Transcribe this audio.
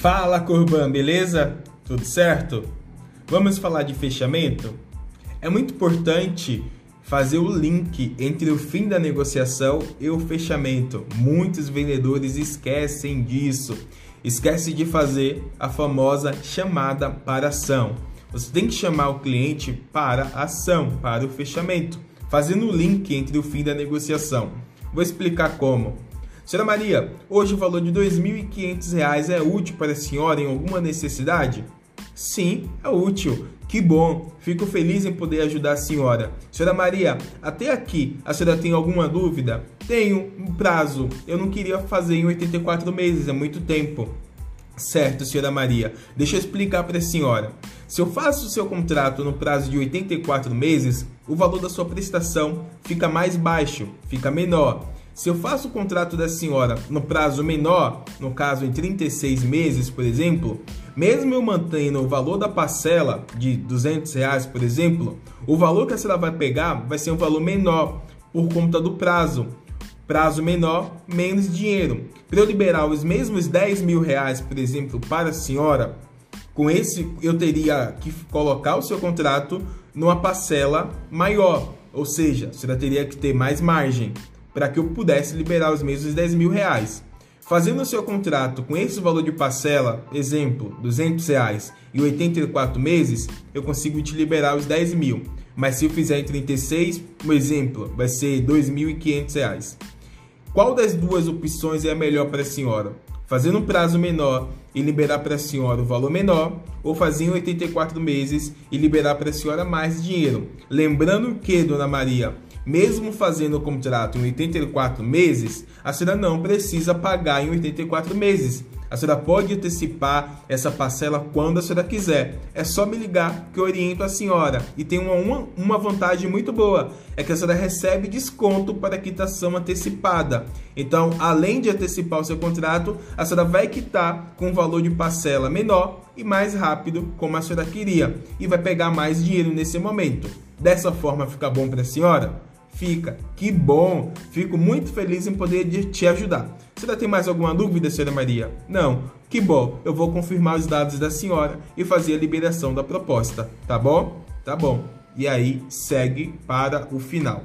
Fala Corban, beleza? Tudo certo? Vamos falar de fechamento? É muito importante fazer o link entre o fim da negociação e o fechamento. Muitos vendedores esquecem disso. Esquece de fazer a famosa chamada para ação. Você tem que chamar o cliente para a ação, para o fechamento, fazendo o link entre o fim da negociação. Vou explicar como. Senhora Maria, hoje o valor de R$ 2.500 é útil para a senhora em alguma necessidade? Sim, é útil. Que bom, fico feliz em poder ajudar a senhora. Senhora Maria, até aqui, a senhora tem alguma dúvida? Tenho um prazo. Eu não queria fazer em 84 meses, é muito tempo. Certo, senhora Maria. Deixa eu explicar para a senhora. Se eu faço o seu contrato no prazo de 84 meses, o valor da sua prestação fica mais baixo, fica menor. Se eu faço o contrato da senhora no prazo menor, no caso em 36 meses, por exemplo, mesmo eu mantendo o valor da parcela de 200 reais, por exemplo, o valor que a senhora vai pegar vai ser um valor menor por conta do prazo. Prazo menor, menos dinheiro. Para eu liberar os mesmos 10 mil reais, por exemplo, para a senhora, com esse eu teria que colocar o seu contrato numa parcela maior, ou seja, a senhora teria que ter mais margem para que eu pudesse liberar os mesmos 10 mil reais. Fazendo o seu contrato com esse valor de parcela, exemplo, 200 reais e 84 meses, eu consigo te liberar os 10 mil. Mas se eu fizer em 36, um exemplo, vai ser 2.500 reais. Qual das duas opções é a melhor para a senhora? Fazer um prazo menor e liberar para a senhora o valor menor, ou fazer em 84 meses e liberar para a senhora mais dinheiro. Lembrando que, Dona Maria, mesmo fazendo o contrato em 84 meses, a senhora não precisa pagar em 84 meses. A senhora pode antecipar essa parcela quando a senhora quiser. É só me ligar que eu oriento a senhora. E tem uma, uma, uma vantagem muito boa: é que a senhora recebe desconto para quitação antecipada. Então, além de antecipar o seu contrato, a senhora vai quitar com um valor de parcela menor e mais rápido, como a senhora queria. E vai pegar mais dinheiro nesse momento. Dessa forma, fica bom para a senhora? Fica. Que bom! Fico muito feliz em poder te ajudar. Você ainda tem mais alguma dúvida, senhora Maria? Não. Que bom. Eu vou confirmar os dados da senhora e fazer a liberação da proposta. Tá bom? Tá bom. E aí, segue para o final.